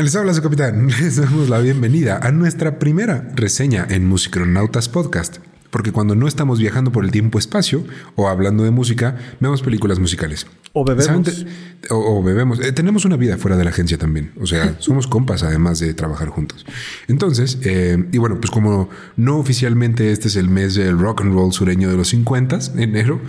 Les habla su capitán. Les damos la bienvenida a nuestra primera reseña en Musicronautas Podcast. Porque cuando no estamos viajando por el tiempo-espacio o hablando de música, vemos películas musicales. O bebemos. O, bebemos. Eh, tenemos una vida fuera de la agencia también. O sea, somos compas además de trabajar juntos. Entonces, eh, y bueno, pues como no oficialmente este es el mes del rock and roll sureño de los 50, enero,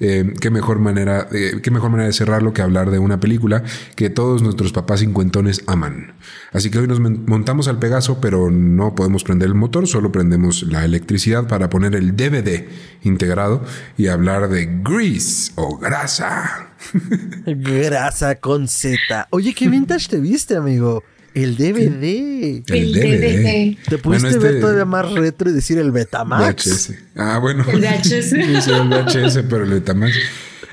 eh, qué mejor manera, qué mejor manera de cerrarlo que hablar de una película que todos nuestros papás cincuentones aman. Así que hoy nos montamos al Pegaso, pero no podemos prender el motor, solo prendemos la electricidad para poner el DVD integrado y hablar de Grease o grasa. grasa con Z. Oye, qué vintage te viste, amigo. El DVD. El, DVD. Te pudiste ver este todavía más retro y decir el Betamax. VHS. Ah, bueno. El VHS. el VHS, pero el Betamax.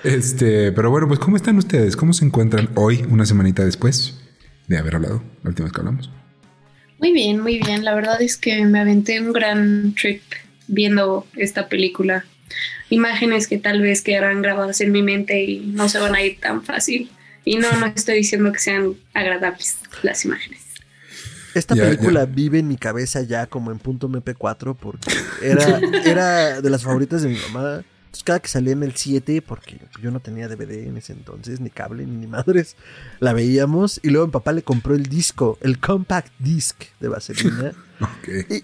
Este, pero bueno, pues ¿cómo están ustedes? ¿Cómo se encuentran hoy, una semanita después de haber hablado la última vez que hablamos? Muy bien, muy bien. La verdad es que me aventé un gran trip viendo esta película. Imágenes que tal vez quedarán grabadas en mi mente y no se van a ir tan fácil. Y no, no estoy diciendo que sean agradables las imágenes. Esta película vive en mi cabeza ya como en punto MP4 porque era, era de las favoritas de mi mamá. Entonces cada que salía en el 7, porque yo no tenía DVD en ese entonces, ni cable, ni madres, la veíamos. Y luego mi papá le compró el disco, el compact disc de Vaselina. okay.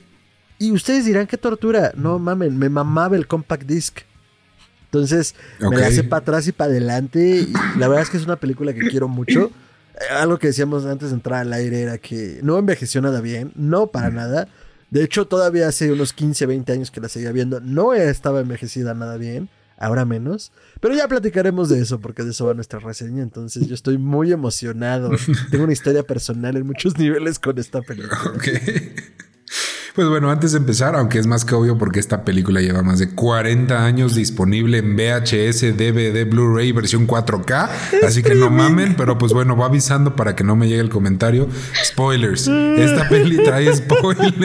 Y ustedes dirán, qué tortura. No mamen, me mamaba el compact disc. Entonces me la hace para atrás y para adelante. Y la verdad es que es una película que quiero mucho. Eh, algo que decíamos antes de entrar al aire era que no envejeció nada bien, no para nada. De hecho, todavía hace unos 15, 20 años que la seguía viendo, no estaba envejecida nada bien, ahora menos. Pero ya platicaremos de eso, porque de eso va nuestra reseña. Entonces, yo estoy muy emocionado. Tengo una historia personal en muchos niveles con esta película. Pues bueno, antes de empezar, aunque es más que obvio porque esta película lleva más de 40 años disponible en VHS, DVD, Blu-ray, versión 4K, así que no mamen, pero pues bueno, va avisando para que no me llegue el comentario. Spoilers. Esta peli trae spoilers.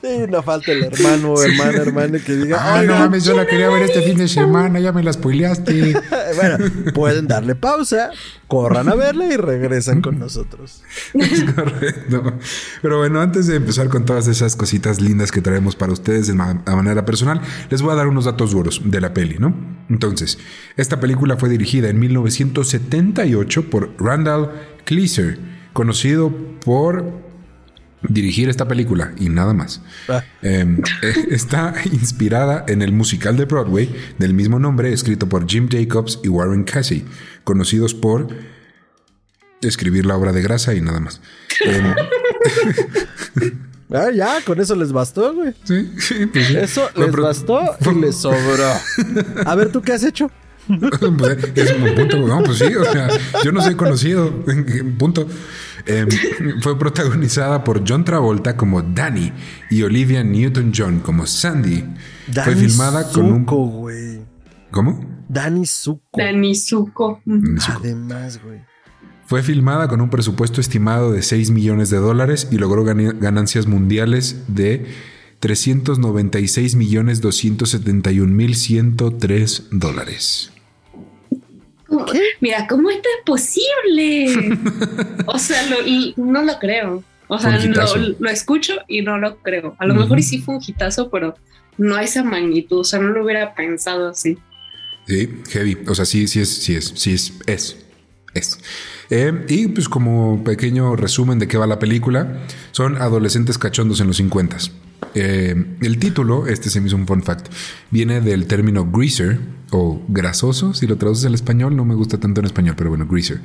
sí, no falta el hermano o hermana, hermana que diga, ay, no mames, yo la quería ver este fin de semana, ya me la spoileaste. bueno, pueden darle pausa, corran a verla y regresan con nosotros. Es correcto. Pero bueno, antes de empezar con todas esas cositas lindas que traemos para ustedes de manera personal, les voy a dar unos datos duros de la peli, ¿no? Entonces, esta película fue dirigida en 1978 por Randall Kleiser, conocido por dirigir esta película y nada más. Ah. Em, eh, está inspirada en el musical de Broadway del mismo nombre, escrito por Jim Jacobs y Warren Casey, conocidos por escribir la obra de grasa y nada más. Ah, ya, con eso les bastó, güey. Sí, sí, pues Eso les bastó y les sobró. A ver, ¿tú qué has hecho? Pues, es un punto, no, pues sí, o sea, yo no soy conocido, punto. Em, fue protagonizada por John Travolta como Danny y Olivia Newton-John como Sandy. fue filmada con un. güey. ¿Cómo? Danny Zuko. Danny Zuko. Además, güey. Fue filmada con un presupuesto estimado de 6 millones de dólares y logró ganancias mundiales de 396 millones 271 mil 103 dólares. Mira, ¿cómo esto es posible? o sea, no lo creo. O sea, lo, escucho y no lo creo. A lo mejor sí fue un hitazo, pero no a esa magnitud. O sea, no lo hubiera pensado así. Sí, heavy. O sea, sí, sí es, sí es, sí es, es. Eh, y pues como pequeño resumen de qué va la película, son adolescentes cachondos en los 50. Eh, el título, este se me hizo un fun fact, viene del término greaser o grasoso, si lo traduces al español, no me gusta tanto en español, pero bueno, greaser.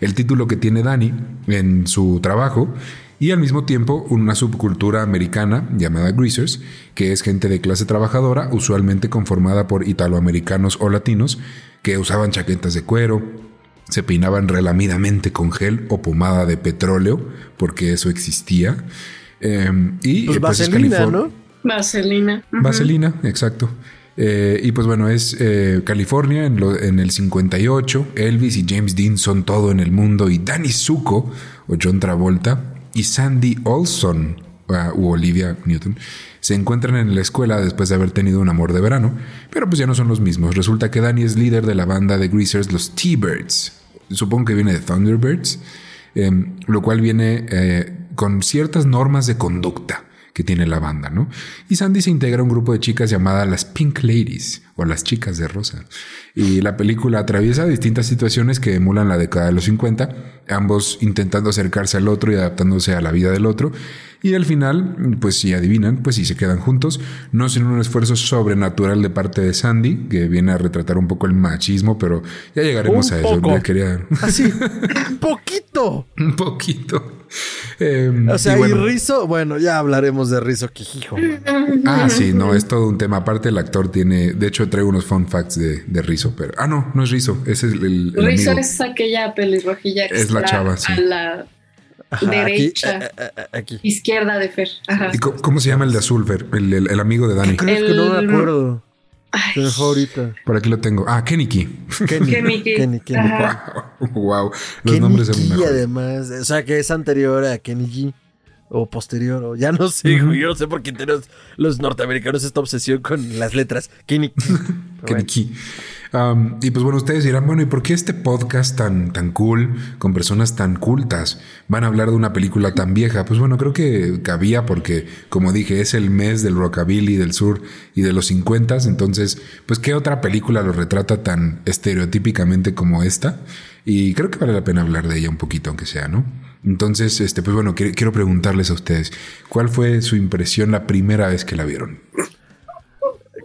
El título que tiene Dani en su trabajo y al mismo tiempo una subcultura americana llamada greasers, que es gente de clase trabajadora, usualmente conformada por italoamericanos o latinos, que usaban chaquetas de cuero, se peinaban relamidamente con gel o pomada de petróleo, porque eso existía. Em, y pues, pues vaselina, ¿no? Vaselina. Vaselina, exacto. Eh, y pues bueno, es eh, California en, en, el 58. Elvis y James Dean son todo en el mundo. Y Danny Zuko o John Travolta y Sandy Olson u Olivia Newton, se encuentran en la escuela después de haber tenido un amor de verano, pero pues ya no son los mismos. Resulta que Danny es líder de la banda de Greasers, los T-Birds. Supongo que viene de Thunderbirds, em, lo cual viene eh, con ciertas normas de conducta que tiene la banda, ¿no? Y Sandy se integra a un grupo de chicas llamadas las Pink Ladies o las chicas de rosa. Y la película atraviesa distintas situaciones que emulan la década de los 50, ambos intentando acercarse al otro y adaptándose a la vida del otro. Y al final, pues si adivinan, pues si se quedan juntos, no sin un esfuerzo sobrenatural de parte de Sandy, que viene a retratar un poco el machismo, pero ya llegaremos a eso. Ya quería... Así, poquito. un poquito. Em, o sea, y, Rizo, bueno, ya hablaremos de Rizo Quijijo. Ah, sí, no, es todo un tema. Aparte, el actor tiene, de hecho, traigo unos fun facts de, de Rizo, pero. Ah, no, no es Rizo, ese es el. el Rizo es aquella pelirrojilla que es la chava, sí. a la derecha, eh, eh, eh, aquí, izquierda de Fer. ¿Y cómo, se llama el de azul, Fer? El, el, amigo de Dani. Creo que no me acuerdo. Ay. ahorita. Por aquí lo tengo. Ah, Keniki. Kenny. Kenny. Wow. wow. Los nombres son mejores. además. O sea, que es anterior a Kenny O posterior, o ya no sé, Yo no sé por qué tienen los norteamericanos esta obsesión con las letras. Kenny. Y pues bueno, ustedes dirán, bueno, ¿y por qué este podcast tan, tan cool, con personas tan cultas, van a hablar de una película tan vieja? Pues bueno, creo que cabía porque, como dije, es el mes del rockabilly del sur y de los 50, entonces, pues qué otra película lo retrata tan estereotípicamente como esta? Y creo que vale la pena hablar de ella un poquito, aunque sea, ¿no? Entonces, este, pues bueno, quiero preguntarles a ustedes, ¿cuál fue su impresión la primera vez que la vieron?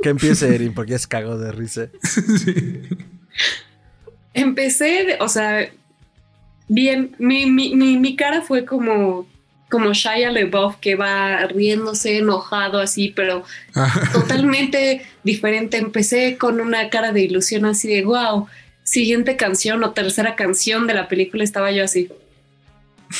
Que empiece Erin, porque es cago de risa. Empecé, o sea, bien, mi, mi, mi, cara fue como, como Shia LeBoff que va riéndose, enojado así, pero totalmente diferente. Empecé con una cara de ilusión así de, wow, siguiente canción o tercera canción de la película estaba yo así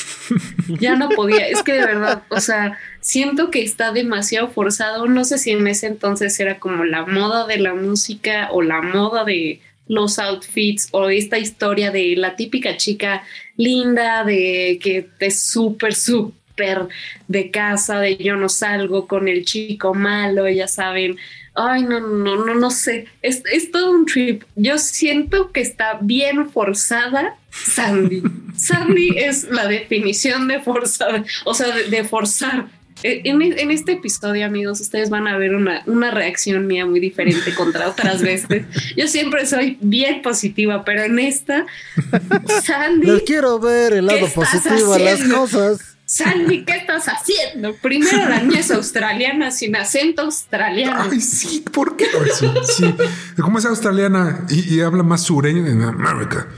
ya no podía, es que de verdad, o sea, siento que está demasiado forzado, no sé si en ese entonces era como la moda de la música o la moda de los outfits o esta historia de la típica chica linda, de que es súper, súper de casa, de yo no salgo con el chico malo, ya saben, ay, no, no, no, no sé, es, es todo un trip. Yo siento que está bien forzada Sandy. Sandy es la definición de forzar, o sea, de, forzar. E, en, este episodio, amigos, ustedes van a ver una, una reacción mía muy diferente contra otras veces. Yo siempre soy bien positiva, pero en esta, Sandy. No quiero ver el lado positivo a las cosas. Sandy, ¿qué estás haciendo? Primero la niña es australiana sin acento australiano. Ay, sí, ¿por qué? sí, ¿Cómo es australiana y, habla más sureño en América?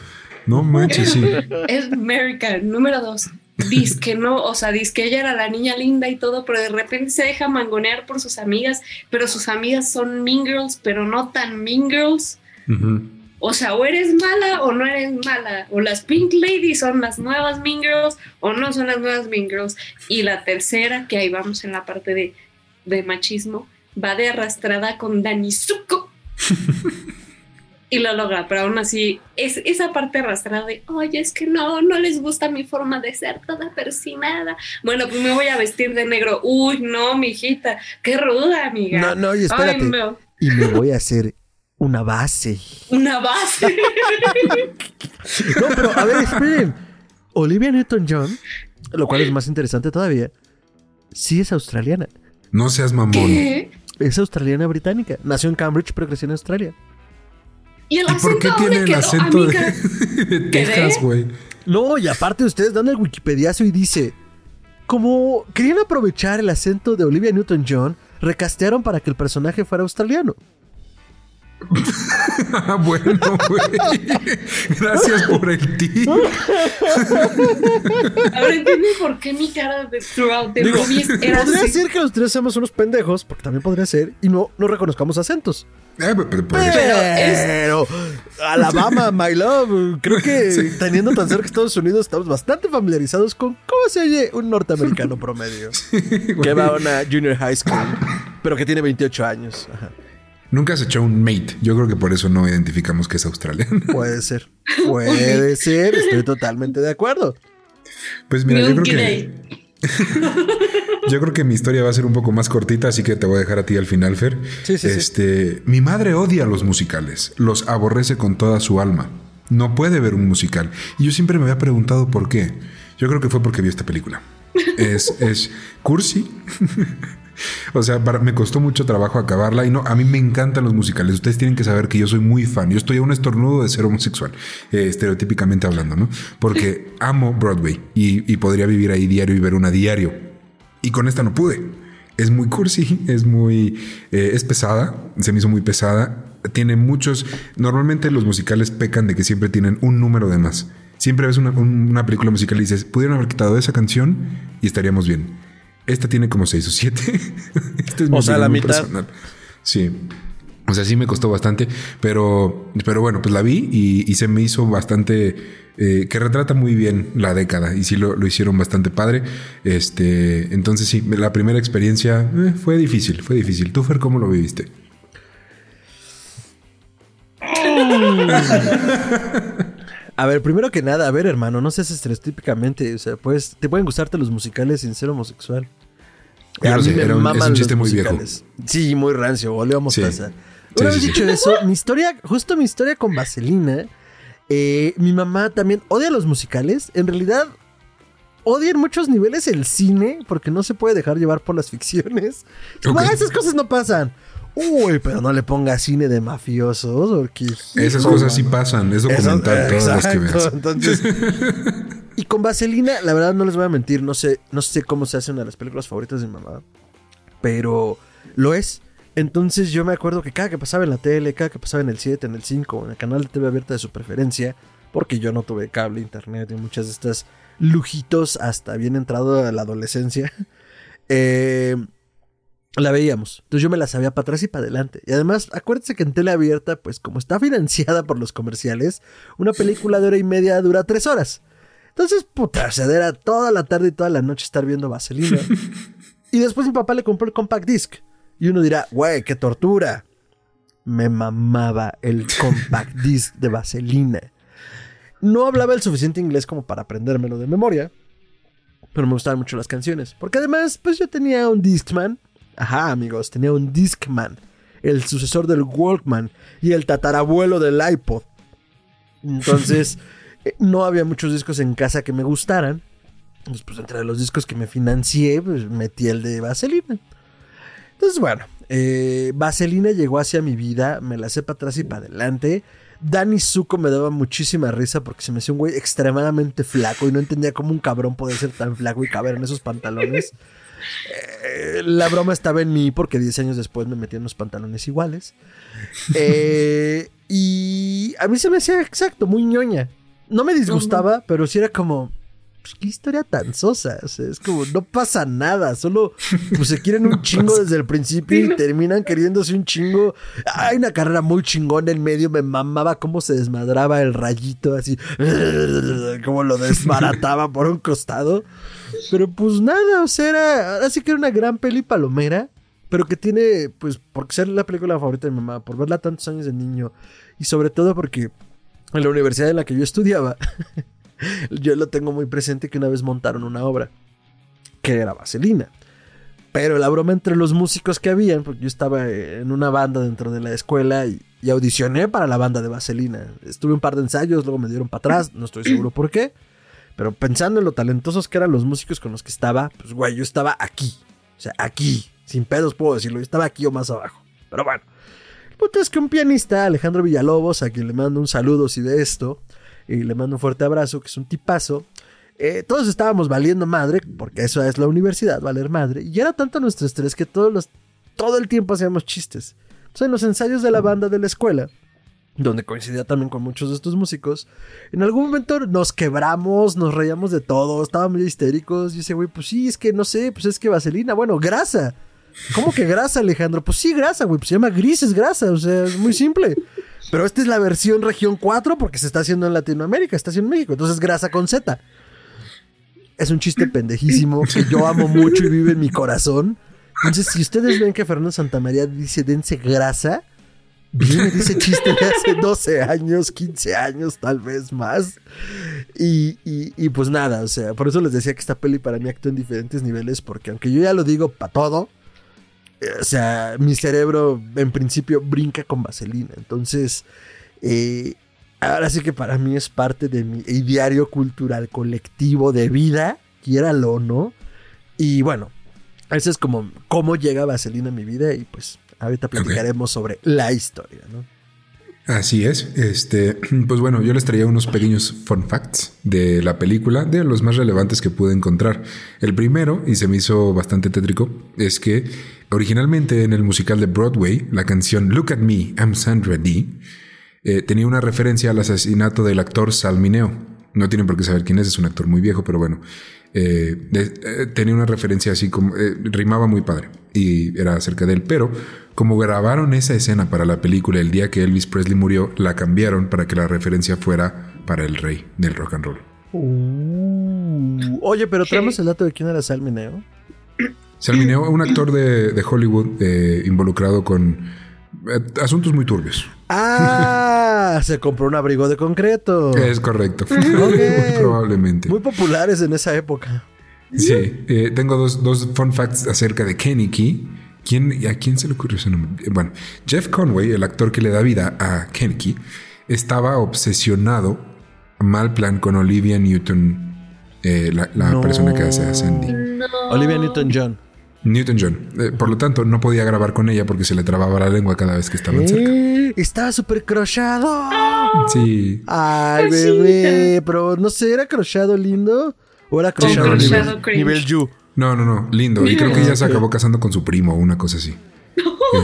No manches, sí. Es America, número dos. Dice que no, o sea, dice que ella era la niña linda y todo, pero de repente se deja mangonear por sus amigas, pero sus amigas son mean girls, pero no tan mean girls. O sea, o eres mala o no eres mala. O las Pink Ladies son las nuevas Mean Girls o no son las nuevas Mean Girls. Y la tercera, que ahí vamos en la parte de, de machismo, va de arrastrada con Danizuko. y lo logra, pero aún así, es esa parte arrastrada de, oye, es que no, no les gusta mi forma de ser toda persinada. Bueno, pues me voy a vestir de negro. Uy, no, mijita, qué ruda, amiga. No, no, y espérate. Y me voy a hacer una base. Una base. no, pero a ver, esperen. Olivia Newton-John, lo cual es más interesante todavía, sí es australiana. No seas mamón. ¿Qué? Es australiana británica. Nació en Cambridge, pero creció en Australia. ¿Y, el por qué tiene el acento de, Texas, güey? No, y aparte ustedes dan el Wikipediazo y dice, como querían aprovechar el acento de Olivia Newton-John, recastearon para que el personaje fuera australiano. bueno, güey. Gracias por el tip. Ahora entiendo por qué mi cara de throughout the Digo, era Podría decir que los tres somos unos pendejos, porque también podría ser, y no, no reconozcamos acentos. Eh, pero, pero, Alabama, my love. Creo que teniendo tan cerca Estados Unidos, estamos bastante familiarizados con cómo se oye un norteamericano promedio que va a una junior high school, pero que tiene 28 años. Ajá. Nunca se echó un mate. Yo creo que por eso no identificamos que es australiano. Puede ser. Puede ser. Estoy totalmente de acuerdo. Pues mira, yo creo que Yo creo que mi historia va a ser un poco más cortita, así que te voy a dejar a ti al final, Fer. Sí, sí, este, Mi madre odia los musicales, los aborrece con toda su alma. No puede ver un musical. Y yo siempre me había preguntado por qué. Yo creo que fue porque vi esta película. Es, es cursi. o sea, me costó mucho trabajo acabarla y no, a mí me encantan los musicales. Ustedes tienen que saber que yo soy muy fan. Yo estoy a un estornudo de ser homosexual, eh, estereotípicamente hablando, ¿no? Porque amo Broadway y, podría vivir ahí diario y ver una diario. Y con esta no pude. Es muy cursi, es muy... Eh, es pesada, se me hizo muy pesada. Tiene muchos... Normalmente los musicales pecan de que siempre tienen un número de más. Siempre ves una, una película musical y dices, pudieron haber quitado esa canción y estaríamos bien. Esta tiene como seis o siete. este es o sea, la mitad. Sí. O sea, sí me costó bastante, pero, pero bueno, pues la vi y, se me hizo bastante, eh, que retrata muy bien la década y sí lo, hicieron bastante padre. Este, entonces sí, la primera experiencia eh, fue difícil, fue difícil. ¿Tú, Fer, cómo lo viviste? A ver, primero que nada, a ver, hermano, no seas estereotípicamente. O sea, pues, te pueden gustarte los musicales sin ser homosexual. a mí me un, es un chiste muy viejo. Sí, muy rancio, volvió a mostaza. Una vez dicho eso, mi historia, justo mi historia con Vaselina, eh, mi mamá también odia los musicales. En realidad, odia en muchos niveles el cine porque no se puede dejar llevar por las ficciones. esas cosas no pasan. Uy, pero no le ponga cine de mafiosos, porque... Esas cosas sí pasan, es documental todas que veas. Entonces, y con Vaselina, la verdad no les voy a mentir, no sé, no sé cómo se hace una de las películas favoritas de mi mamá, pero lo es. Entonces yo me acuerdo que cada que pasaba en la tele, cada que pasaba en el 7, en el 5, en el canal de TV abierta de su preferencia, porque yo no tuve cable, internet y muchas de estas lujitos hasta bien entrado a la adolescencia, eh, la veíamos. Entonces yo me la sabía para atrás y para adelante. Y además, acuérdense que en tele abierta, pues como está financiada por los comerciales, una película de hora y media dura tres horas. Entonces, puta, se era toda la tarde y toda la noche estar viendo Vaselina. y después mi papá le compró el compact disc. Y uno dirá, güey, qué tortura. Me mamaba el compact disc de Vaselina. No hablaba el suficiente inglés como para aprendérmelo de memoria. Pero me gustaban mucho las canciones. Porque además, pues yo tenía un Discman Ajá, amigos, tenía un Discman, el sucesor del Walkman y el tatarabuelo del iPod. Entonces, eh, no había muchos discos en casa que me gustaran. Entonces, pues entre los discos que me financié, pues metí el de Vaselina. Entonces, bueno, eh, Vaselina llegó hacia mi vida, me la sé para atrás y para adelante. Danny Zuko me daba muchísima risa porque se me hacía un güey extremadamente flaco y no entendía cómo un cabrón podía ser tan flaco y caber en esos pantalones. Eh, la broma estaba en mí porque 10 años después me metí en los pantalones iguales. Eh, y a mí se me hacía exacto, muy ñoña. No me disgustaba, pero sí era como, pues, qué historia tan sosa. es como, no pasa nada. Solo pues, se quieren un chingo desde el principio y terminan queriéndose un chingo. Hay una carrera muy chingona en medio. Me mamaba cómo se desmadraba el rayito, así, como lo desbarataba por un costado. Pero pues nada, o sea, era, que era una gran peli palomera, pero que tiene, pues, por ser la película favorita de mi mamá, por verla tantos años de niño, y sobre todo porque en la universidad en la que yo estudiaba, yo lo tengo muy presente que una vez montaron una obra, que era Vaselina. Pero la broma entre los músicos que habían, porque yo estaba en una banda dentro de la escuela y, y audicioné para la banda de Vaselina. Estuve un par de ensayos, luego me dieron para atrás, no estoy seguro por qué. Pero pensando en lo talentosos que eran los músicos con los que estaba, pues güey, yo estaba aquí. O sea, aquí. Sin pedos puedo decirlo. Yo estaba aquí o más abajo. Pero bueno. El punto es que un pianista, Alejandro Villalobos, a quien le mando un saludo si de esto, y le mando un fuerte abrazo, que es un tipazo. Eh, todos estábamos valiendo madre, porque eso es la universidad, valer madre. Y era tanto nuestro estrés que todos los, todo el tiempo hacíamos chistes. Entonces, en los ensayos de la banda de la escuela, donde coincidía también con muchos de estos músicos. En algún momento nos quebramos, nos reíamos de todo, estábamos histéricos. Y ese güey, pues sí, es que no sé, pues es que vaselina, bueno, grasa. ¿Cómo que grasa, Alejandro? Pues sí, grasa, güey, pues se llama grises grasa, o sea, es muy simple. Pero esta es la versión región 4 porque se está haciendo en Latinoamérica, está haciendo en México, entonces grasa con Z. Es un chiste pendejísimo que yo amo mucho y vive en mi corazón. Entonces, si ustedes ven que Fernando Santamaría dice dense grasa, viene ese chiste de hace 12 años, 15 años, tal vez más. Y, y, pues nada, o sea, por eso les decía que esta peli para mí actúa en diferentes niveles, porque aunque yo ya lo digo para todo, eh, o sea, mi cerebro en principio brinca con vaselina. Entonces, eh, ahora sí que para mí es parte de mi diario cultural colectivo de vida, quiéralo o no. Y bueno, eso es como cómo llega Vaselina a mi vida y pues ahorita platicaremos sobre la historia, ¿no? Así es. Este, pues bueno, yo les traía unos pequeños fun facts de la película, de los más relevantes que pude encontrar. El primero, y se me hizo bastante tétrico, es que originalmente en el musical de Broadway, la canción Look at Me, I'm Sandra Dee, eh, tenía una referencia al asesinato del actor Salmineo. No tienen por qué saber quién es, es un actor muy viejo, pero bueno, eh, eh, tenía una referencia así como, eh, rimaba muy padre y era acerca de él, pero como grabaron esa escena para la película el día que Elvis Presley murió, la cambiaron para que la referencia fuera para el rey del rock and roll. Uh, oye, pero traemos el dato de quién era Salmineo. Salmineo, un actor de, Hollywood involucrado con asuntos muy turbios. Ah, se compró un abrigo de concreto. Es correcto. probablemente. Muy populares en esa época. Sí, eh, tengo dos, dos, fun facts acerca de Kenny Key. ¿Quién, ¿A quién se le ocurrió ese nombre? Bueno, Jeff Conway, el actor que le da vida a Kenny Key, estaba obsesionado mal plan con Olivia Newton, eh, la, persona que hace a Sandy. Olivia Newton John. Newton John. Eh, por lo tanto, no podía grabar con ella porque se le trababa la lengua cada vez que estaban cerca. Estaba súper crochado. Sí. Ay, bebé. Pero no sé, ¿era crochado lindo? ¿O era crochado, nivel, nivel you? No, no, no. Lindo. Y creo que ella se acabó casando con su primo o una cosa así.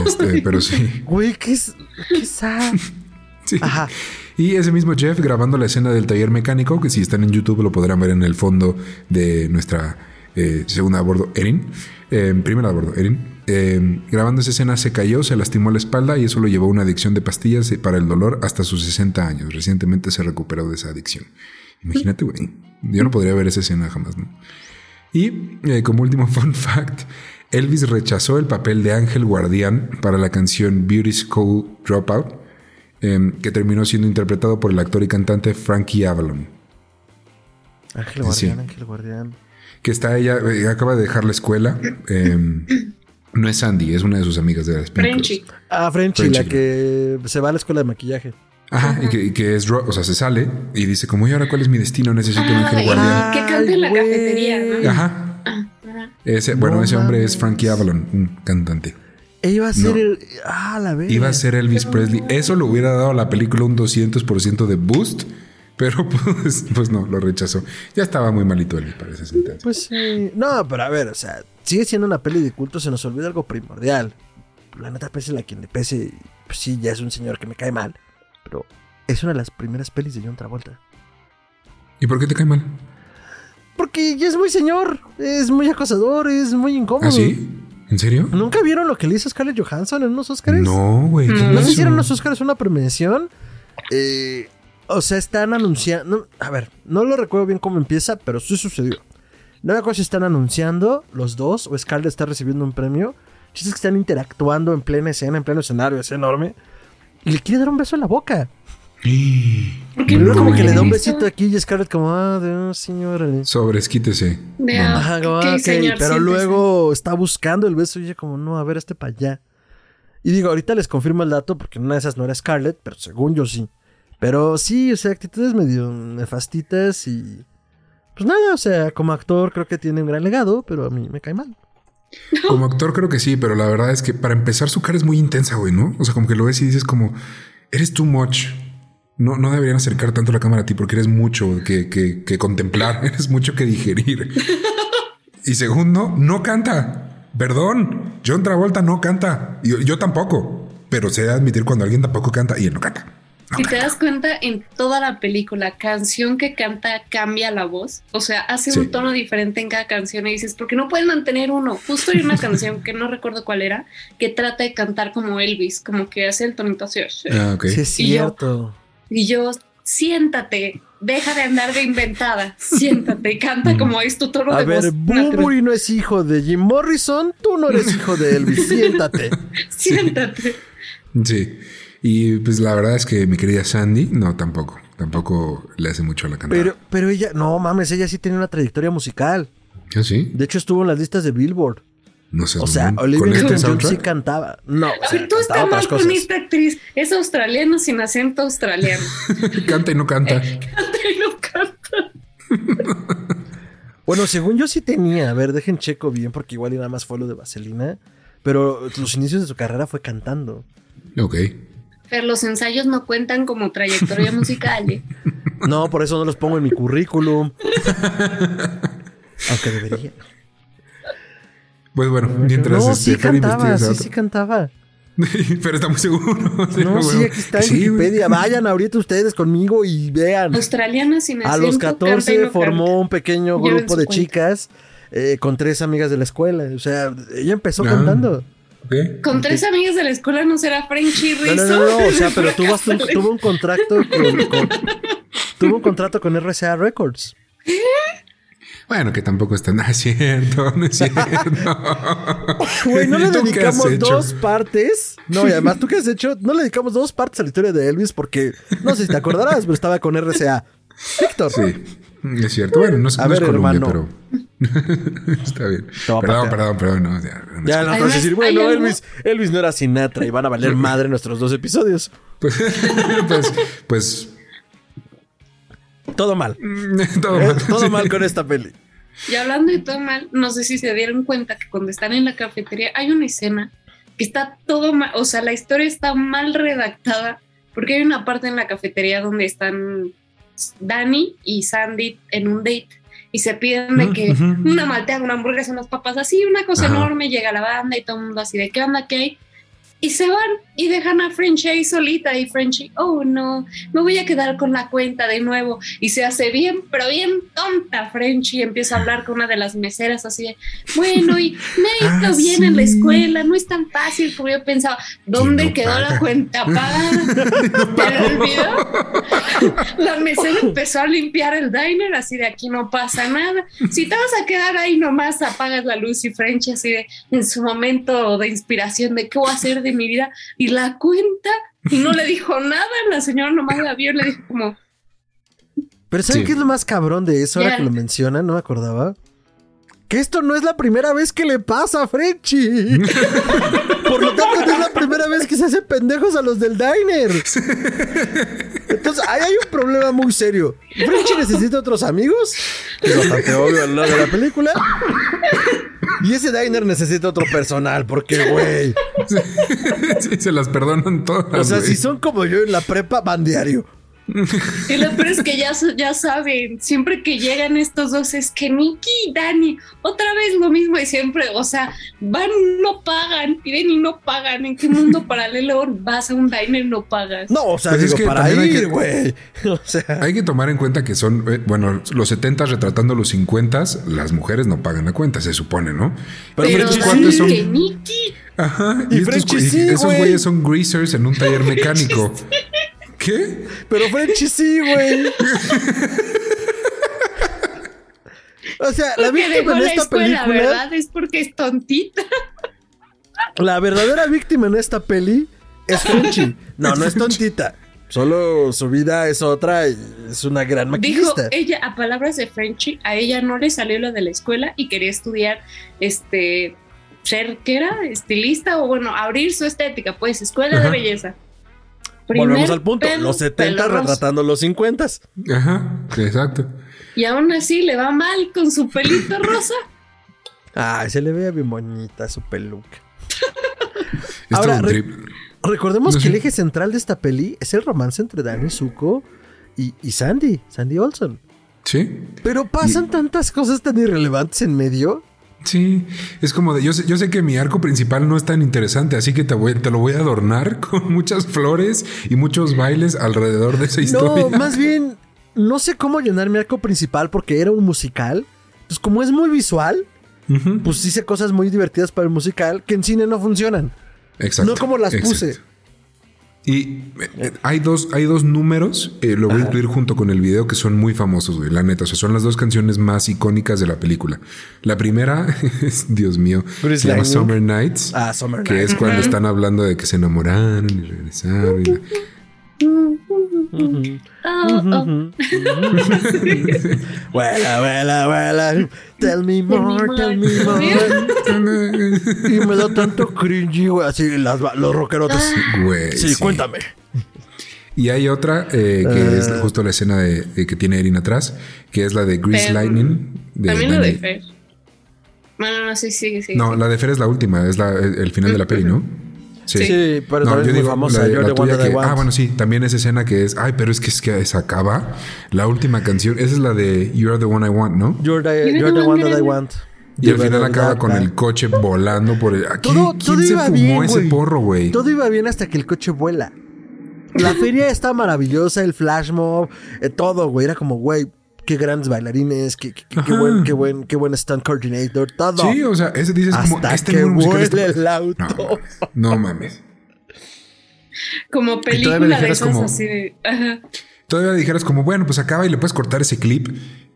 Este, pero sí. Güey, qué, qué sad. sí. Ajá. Y ese mismo Jeff grabando la escena del taller mecánico, que si están en YouTube lo podrán ver en el fondo de nuestra eh, segunda a bordo, Erin. Eh, primera a bordo, Erin. Eh, grabando esa escena se cayó, se lastimó la espalda y eso lo llevó a una adicción de pastillas para el dolor hasta sus 60 años. Recientemente se recuperó de esa adicción. Imagínate, güey. Yo no podría ver esa escena jamás, ¿no? Y como último fun fact, Elvis rechazó el papel de Ángel Guardián para la canción Beauty School Dropout, que terminó siendo interpretado por el actor y cantante Frankie Avalon. Ángel Guardián, Ángel Guardián que está ella, eh, acaba de dejar la escuela. Em, no es Sandy, es una de sus amigas de la Frenchy. Ah, Frenchy, la que se va a la escuela de maquillaje. Ajá, y que, es, o sea, se sale y dice como, ¿y ahora cuál es mi destino? Necesito un ángel guardián. Que cante en la cafetería, ¿no? Ajá. Ah, ese, bueno, ese hombre es Frankie Avalon, un cantante. E iba a ser el, ah, la vez. Iba a ser Elvis Presley. Eso le hubiera dado a la película un 200% de boost pero pues, pues no, lo rechazó. Ya estaba muy malito él para ese sentido. Pues sí. No, pero a ver, o sea, sigue siendo una peli de culto, se nos olvida algo primordial. La neta, pese a quien le pese, pues sí, ya es un señor que me cae mal. Pero es una de las primeras pelis de John Travolta. ¿Y por qué te cae mal? Porque ya es muy señor, es muy acosador, es muy incómodo. ¿Ah, sí? ¿En serio? ¿Nunca vieron lo que le hizo Scarlett Johansson en unos Oscars? No, güey. ¿No se hicieron unos Oscars una premiación? Eh, o sea, están anunciando. a ver, no lo recuerdo bien cómo empieza, pero sí sucedió. No me acuerdo si están anunciando los dos o Scarlett está recibiendo un premio. es que están interactuando en plena escena, en pleno escenario, es enorme. Y le quiere dar un beso en la boca. Primero como que le da un besito aquí y Scarlett como, ah, Dios, señora. Sobresquítese. Ajá, ah, pero luego está buscando el beso y ella como, no, a ver, este para allá. Y digo, ahorita les confirmo el dato porque una de esas no era Scarlett, pero según yo sí. Pero sí, o sea, actitudes medio nefastitas y... Pues nada, o sea, como actor creo que tiene un gran legado, pero a mí me cae mal. Como actor creo que sí, pero la verdad es que para empezar su cara es muy intensa, güey, ¿no? O sea, como que lo ves y dices como, eres too much. No, no deberían acercar tanto la cámara a ti porque eres mucho que, que, contemplar, eres mucho que digerir. y segundo, no canta. Perdón, John Travolta no canta. Yo, yo tampoco, pero sé admitir cuando alguien tampoco canta y él no canta. Si te das cuenta, en toda la película, canción que canta cambia la voz. O sea, hace un tono diferente en cada canción y dices, porque no pueden mantener uno. Justo hay una canción que no recuerdo cuál era, que trata de cantar como Elvis, como que hace el tonito así. Ah, okay. Sí, es cierto. Y yo, siéntate, deja de andar de inventada, siéntate y canta como es tu tono de voz. A ver, no es hijo de Jim Morrison, tú no eres hijo de Elvis, siéntate. siéntate. Sí. Y pues la verdad es que mi querida Sandy, no, tampoco. Tampoco le hace mucho a la cantada. Pero, pero ella, no mames, ella sí tiene una trayectoria musical. ¿Ah, sí? De hecho, estuvo en las listas de Billboard. No sé. O sea, Olivia Newton-John sí cantaba. No, o sea, tú estás mal con esta actriz. Es australiano sin acento australiano. canta y no canta. canta y no canta. bueno, según yo sí tenía. A ver, dejen checo bien, porque igual y nada más fue lo de Vaselina. Pero los inicios de su carrera fue cantando. Ok. Pero los ensayos no cuentan como trayectoria musical. ¿eh? No, por eso no los pongo en mi currículum. Aunque debería. Pues bueno, mientras no, sí cantaba, sí, sí cantaba. Pero está muy seguro. no, sí, aquí está en Wikipedia. Vayan ahorita ustedes conmigo y vean. Australiana sin A los 14 formó un pequeño grupo de chicas eh, con tres amigas de la escuela. O sea, ella empezó ah, cantando. Con tres amigas de la escuela no será Frenchy Rizzo. No, no, no, o sea, pero tuvo, tuvo un contrato con, tuvo un contrato con RCA Records. ¿Eh? Bueno, que tampoco está nada cierto, no es cierto. Güey, no le dedicamos dos partes. No, y además, ¿tú qué has hecho? No le dedicamos dos partes a la historia de Elvis porque, no sé si te acordarás, pero estaba con RCA. Víctor. Sí, es cierto. Bueno, no, a no ver, es Colombia, pero... Está bien. perdón, perdón, perdón, no, ya, no ya no vas a decir, bueno, Elvis, Elvis no era Sinatra y van a valer madre nuestros dos episodios. Pues, pues, pues todo mal. todo mal. todo mal con esta peli. Y hablando de todo mal, no sé si se dieron cuenta que cuando están en la cafetería hay una escena que está todo mal, o sea, la historia está mal redactada porque hay una parte en la cafetería donde están Dani y Sandy en un date y se piden de que una malteada, una hamburguesa, unas papas, así, una cosa enorme, llega la banda y todo el mundo así de qué onda, qué hay y se van y dejan a Frenchy ahí solita y Frenchy, oh no, me voy a quedar con la cuenta de nuevo y se hace bien, pero bien tonta Frenchy y empieza a hablar con una de las meseras así de, bueno, y me ha ido ah, bien en la escuela, no es tan fácil como yo pensaba, ¿dónde quedó la cuenta? ¿Te olvidó? la mesera empezó a limpiar el diner así de aquí no pasa nada, si te vas a quedar ahí nomás apagas la luz y Frenchy así de, en su momento de inspiración de qué voy a hacer de mi vida y la cuenta y no le dijo nada. La señora nomás la vio y le dijo como... Pero ¿saben qué es lo más cabrón de eso ahora que lo mencionan? No me acordaba. Que esto no es la primera vez que le pasa a Frenchy. Por lo tanto, no es la primera vez que se hace pendejos a los del diner. Entonces, ahí hay un problema muy serio. Frenchy necesita otros amigos. Es bastante obvio al lado de la película. Y ese diner necesita otro personal, porque, güey. Sí, se las perdonan todas. O sea, si son como yo en la prepa, van diario. Y lo peor es que ya, ya saben, siempre que llegan estos dos es que Nicky y Dani, otra vez lo mismo y siempre, o sea, van, no pagan, piden y no pagan. ¿En qué mundo paralelo vas a un diner y no pagas? No, o sea, pues es que para ir, güey. O sea. Hay que tomar en cuenta que son, eh, bueno, los 70 retratando los 50, las mujeres no pagan la cuenta, se supone, ¿no? Pero, Pero son... que Nicky. Ajá, y, esos güeyes son greasers en un taller mecánico. ¿Qué? Pero Frenchy sí, güey. o sea, la víctima en esta película. La verdad es porque es tontita. La verdadera víctima en esta peli es Frenchy. No, no es tontita. Solo su vida es otra y es una gran maquillista. Dijo ella, a palabras de Frenchy, a ella no le salió lo de la escuela y quería estudiar este ser, ¿qué era? Estilista o bueno, abrir su estética, pues, escuela de belleza. Volvemos al punto, los 70 retratando los 50. Ajá, exacto. Y aún así le va mal con su pelito rosa. Ay, se le ve bien bonita su peluca. Ahora, recordemos que el eje central de esta peli es el romance entre Danny Zuko y, y Sandy, Sandy Olson. Sí. Pero pasan tantas cosas tan irrelevantes en medio Sí, es como de, yo sé, yo sé que mi arco principal no es tan interesante, así que te, voy, te lo voy a adornar con muchas flores y muchos bailes alrededor de esa historia. No, más bien, no sé cómo llenar mi arco principal porque era un musical. Pues como es muy visual, pues hice cosas muy divertidas para el musical que en cine no funcionan. Exacto. No como las puse. Y eh, hay dos, hay dos números, eh, lo voy a incluir junto con el video, que son muy famosos, güey, la neta. O sea, son las dos canciones más icónicas de la película. La primera es, Dios mío, se llama Summer Nights. Ah, Summer Que es cuando están hablando de que se enamoraron y regresaron. Y Vuela, vuela, vuela. Tell me more, tell me more. y me da tanto cringy, güey. Así las, los rockerotes. Güey. Sí, cuéntame. Y hay otra eh, que es justo la escena de, que tiene Erin atrás, que es la de Grease Lightning. también la de Fer. Bueno, no sé, sí, sí. No, la de Fer es la última, es la, el final de la peli, ¿no? Sí, pero no, yo digo, famosa. ah, bueno, sí, también esa escena que es, ay, pero es que es que se acaba la última canción. Esa es la de You Are the One I Want, ¿no? You're the, you're the one that I want. Y al final acaba con el coche volando por el. ¿Quién, todo, ¿quién se fumó bien, ese porro, güey? Todo iba bien hasta que el coche vuela. La feria está maravillosa, el flash mob, eh, todo, güey. Era como, güey, qué grandes bailarines, qué, qué, qué, buen, qué buen, qué buen stunt coordinator, todo. Sí, o sea, ese dices Hasta como este que vuele el auto. No, no mames. Como película de esas como, así de. Todavía dijeras como, bueno, pues acaba y le puedes cortar ese clip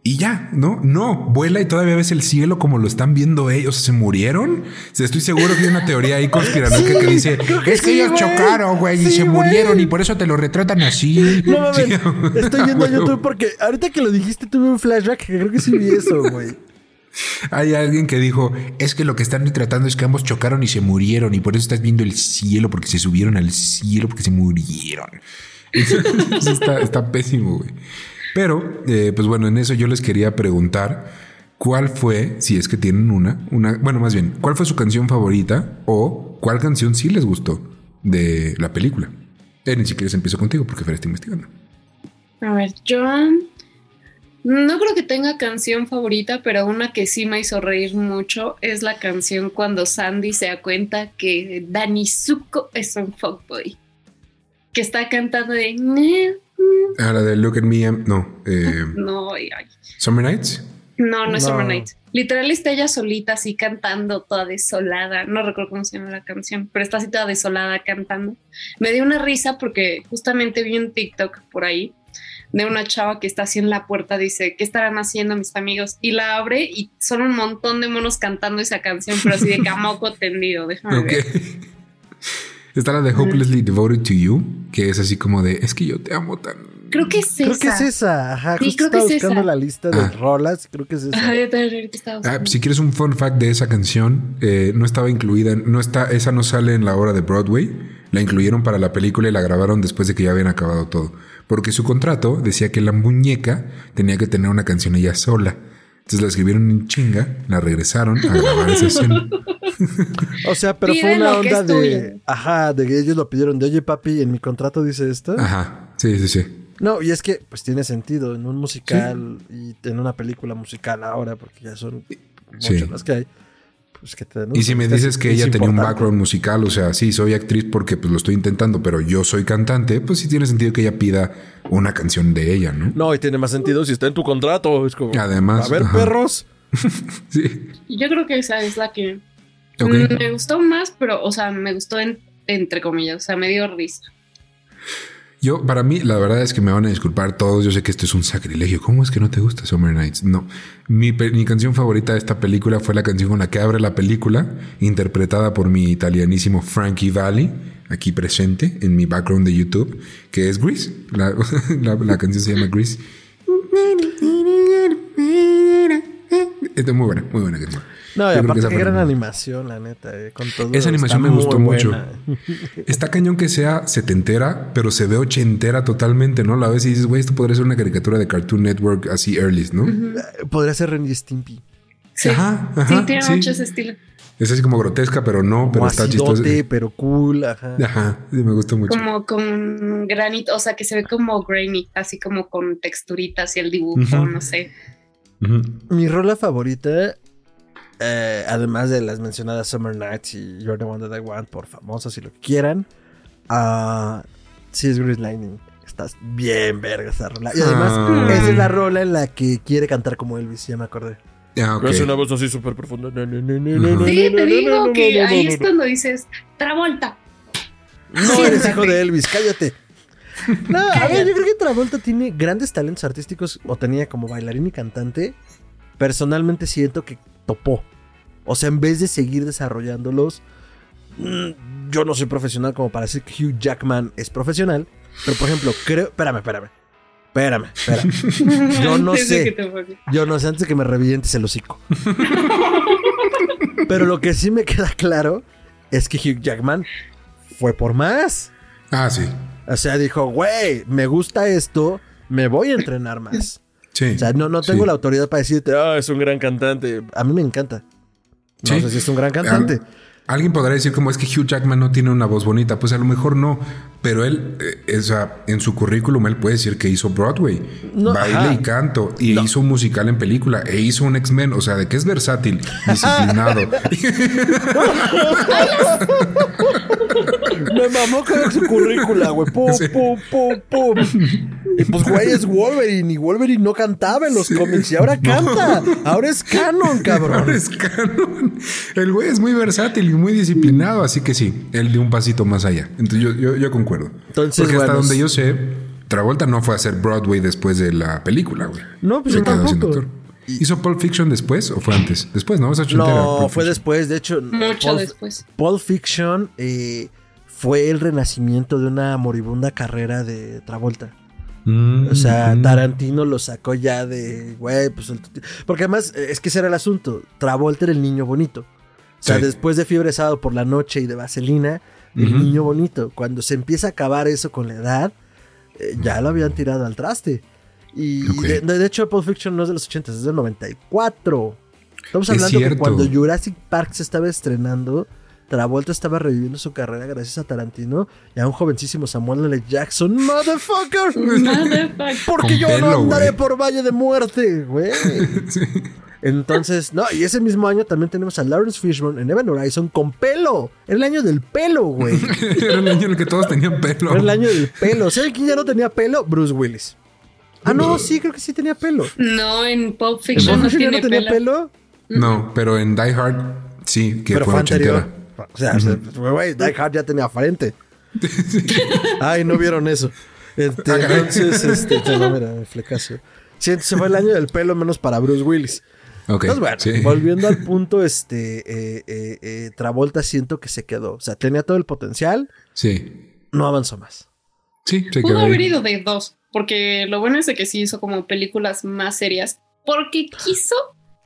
y ya, ¿no? No, vuela y todavía ves el cielo como lo están viendo ellos. ¿Se murieron? Estoy seguro que hay una teoría ahí conspiranoica que dice, es que ellos chocaron, güey, y se murieron y por eso te lo retratan así. No mames, estoy viendo a YouTube porque ahorita que lo dijiste tuve un flashback que creo que sí vi eso, güey. Hay alguien que dijo, es que lo que están retratando es que ambos chocaron y se murieron y por eso estás viendo el cielo, porque se subieron al cielo, porque se murieron. está, está, pésimo, güey. Pero, eh, pues bueno, en eso yo les quería preguntar cuál fue, si es que tienen una, una, bueno, más bien, cuál fue su canción favorita o cuál canción sí les gustó de la película. Eh, ni siquiera empiezo contigo porque Fer está investigando. A ver, yo no creo que tenga canción favorita, pero una que sí me hizo reír mucho es la canción cuando Sandy se da cuenta que Danny Zuko es un fuckboy. Que está cantando de... Ah, la de Look at Me, no. Eh, no, ay. ¿Summer Nights? No, no es Summer Nights. Literal está ella solita así cantando, toda desolada. No recuerdo cómo se llama la canción, pero está así toda desolada cantando. Me dio una risa porque justamente vi un TikTok por ahí de una chava que está así en la puerta, dice, ¿qué estarán haciendo mis amigos? Y la abre y son un montón de monos cantando esa canción, pero así de camoco tendido, déjame ver. Está la de Hopelessly Devoted to You, que es así como de, es que yo te amo tan... Creo que es esa. Creo que es esa. Ajá, sí, creo que es buscando la lista de ah. rolas. Creo que es esa. ah, si quieres un fun fact de esa canción, eh, no estaba incluida, no está, esa no sale en la obra de Broadway. La incluyeron para la película y la grabaron después de que ya habían acabado todo porque su contrato decía que la muñeca tenía que tener una canción ella sola. Entonces la escribieron en chinga, la regresaron a grabar esa escena. o sea, pero fue una onda de. Ajá, de que ellos lo pidieron de oye, papi, en mi contrato dice esto. Ajá, sí, sí, sí. No, y es que pues tiene sentido en un musical y en una película musical ahora, porque ya son muchas las que hay. Pues, y si me dices que ella tenía un background musical, o sea, sí, soy actriz porque pues lo estoy intentando, pero yo soy cantante, pues sí tiene sentido que ella pida una canción de ella, ¿no? No, y tiene más sentido si está en tu contrato. Es como, Además, a ver, perros. sí. Yo creo que esa es la que me gustó más, pero, o sea, me gustó entre comillas, o sea, me dio risa. Yo, para mí, la verdad es que me van a disculpar todos. Yo sé que esto es un sacrilegio. ¿Cómo es que no te gusta Summer Nights? No. Mi, canción favorita de esta película fue la canción con la que abre la película, interpretada por mi italianísimo Frankie Valli, aquí presente en mi background de YouTube, que es Grease. La, la canción se llama Grease. Es muy buena, muy buena canción. No, y aparte qué gran animación, la neta, eh, con todo. Esa animación me gustó mucho. Está cañón que sea setentera, pero se ve ochentera totalmente, ¿no? La ves y dices, güey, esto podría ser una caricatura de Cartoon Network así early, ¿no? Podría ser Renny Stimpy. Sí. Ajá, ajá, sí, tiene mucho ese estilo. Es así como grotesca, pero no, pero está chistoso. pero cool, ajá. Ajá, sí, me gusta mucho. Como con granito, o sea, que se ve como grainy, así como con texturitas y el dibujo, no sé. Mi rola favorita eh, además de las mencionadas Summer Nights y You're the One That I Want por famosas si lo quieran. Uh, sí, es Grease Lightning. Estás bien verga esa rola. Y además, ah. esa es la rola en la que quiere cantar como Elvis, ya me acordé. Ah, okay. Es una voz así súper profunda. Sí, te digo que ahí es cuando dices Travolta. No eres hijo de Elvis, cállate. No, a ver, yo creo que Travolta tiene grandes talentos artísticos, o tenía como bailarín y cantante. Personalmente siento que topó. O sea, en vez de seguir desarrollándolos, mm, yo no soy profesional como para decir que Hugh Jackman es profesional. Pero, por ejemplo, creo. Espérame, espérame. Espérame, espérame. Yo no sé. Yo no sé antes de que me revientes el hocico. Pero lo que sí me queda claro es que Hugh Jackman fue por más. Ah, sí. O sea, dijo, güey, me gusta esto, me voy a entrenar más. Sí. O sea, no, no tengo la autoridad para decirte, ah, es un gran cantante. A mí me encanta. No sé si es un gran cantante. Alguien podrá decir como es que Hugh Jackman no tiene una voz bonita, pues a lo mejor no, pero él, eh, en su currículum él puede decir que hizo Broadway, baile y canto, y hizo un musical en película, e hizo un X-Men, o sea, de que es versátil, disciplinado. Me mamó con su currícula, güey, pum, pum, pum, pum. Y pues, güey, es Wolverine. Y Wolverine no cantaba en los cómics. Y ahora canta. Ahora es canon, cabrón. Ahora es canon. El güey es muy versátil y muy disciplinado. Así que sí, él dio un pasito más allá. Entonces yo, yo, concuerdo. Entonces, Porque hasta donde yo sé, Travolta no fue a hacer Broadway después de la película, güey. No, pues yo tampoco. ¿Hizo Pulp Fiction después o fue antes? Después, ¿no? no, fue después. De hecho, mucho después. Pulp Fiction eh, fue el renacimiento de una moribunda carrera de Travolta. Mm, o sea, Tarantino lo sacó ya de, güey, pues... porque además, eh, es que ese era el asunto. Travolta era el niño bonito. O sea, después de Fiebre Sábado por la Noche y de Vaselina, el niño bonito. Cuando se empieza a acabar eso con la edad, eh, ya lo habían tirado al traste. Y de, hecho, Pulp Fiction no es de los 80, es del 94. Estamos hablando de cuando Jurassic Park se estaba estrenando, Travolta estaba reviviendo su carrera gracias a Tarantino y a un jovencísimo Samuel L. Jackson. ¡Motherfucker! Motherfucker. Porque yo no andaré por Valle de Muerte, güey. Entonces, no, y ese mismo año también tenemos a Lawrence Fishburne en Evan Horizon con pelo. Era el año del pelo, güey. Era el año en el que todos tenían pelo. Era el año del pelo. ¿Sabes quién ya no tenía pelo? Bruce Willis. Ah, no, sí, creo que sí tenía pelo. No, en Pulp Fiction, no, tiene tenía pelo. No, pero en Die Hard sí, que pero fue, anterior. O sea, güey, Die Hard ya tenía frente. Ay, no vieron eso. Este, ah, entonces, este, no, mira, flecacio. Sí, se fue el año del pelo menos para Bruce Willis. Okay, entonces, bueno, volviendo al punto, este, eh, eh, eh, Travolta siento que se quedó. O sea, tenía todo el potencial. Sí. No avanzó más. Sí, se Pudo haber ido de dos, porque lo bueno es de que sí hizo como películas más serias, porque quiso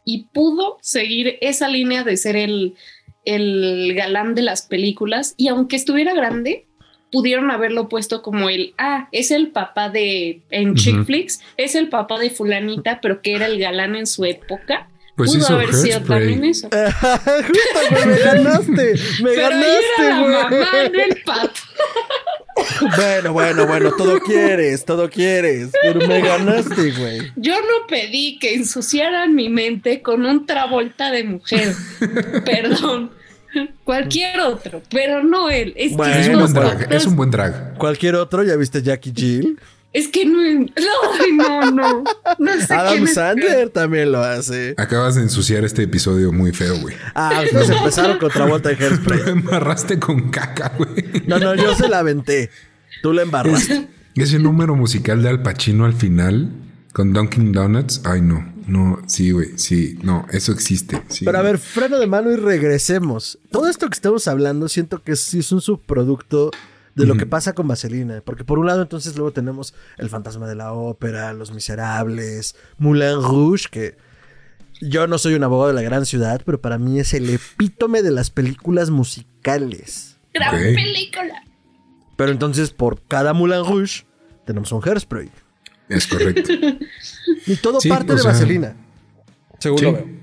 y pudo seguir esa línea de ser el el galán de las películas y aunque estuviera grande, pudieron haberlo puesto como el, ah, es el papá de, en chick flicks, es el papá de fulanita, pero que era el galán en su época. Pues Pudo haber sido también eso. Justo, me ganaste, me pero ganaste, era la mamá del pato. Bueno, bueno, bueno, todo quieres, todo quieres, pero me ganaste, güey. Yo no pedí que ensuciaran mi mente con un travolta de mujer. Perdón. Cualquier otro, pero no él. Es, que es, un buen drag, es un buen drag. Cualquier otro, ¿ya viste Jackie Jill? Es que no, no, no, no. sé Adam Sandler también lo hace. Acabas de ensuciar este episodio muy feo, güey. Ah, pues empezaron contra vuelta de Hairspray. Lo embarraste con caca, güey. No, no, yo se la aventé. Tú la embarraste. ese número musical de Al Pacino al final con Dunkin' Donuts. Ay, no. No, sí, güey, sí, no, eso existe. Pero a ver, freno de mano y regresemos. Todo esto que estamos hablando siento que sí es un subproducto de lo que pasa con Vaselina. Porque por un lado entonces luego tenemos El Fantasma de la Ópera, Los Miserables, Moulin Rouge, que yo no soy un abogado de la gran ciudad, pero para mí es el epítome de las películas musicales. Gran película. Pero entonces por cada Moulin Rouge tenemos un Hairspray. Es correcto. y todo parte de Vaselina. Según lo veo.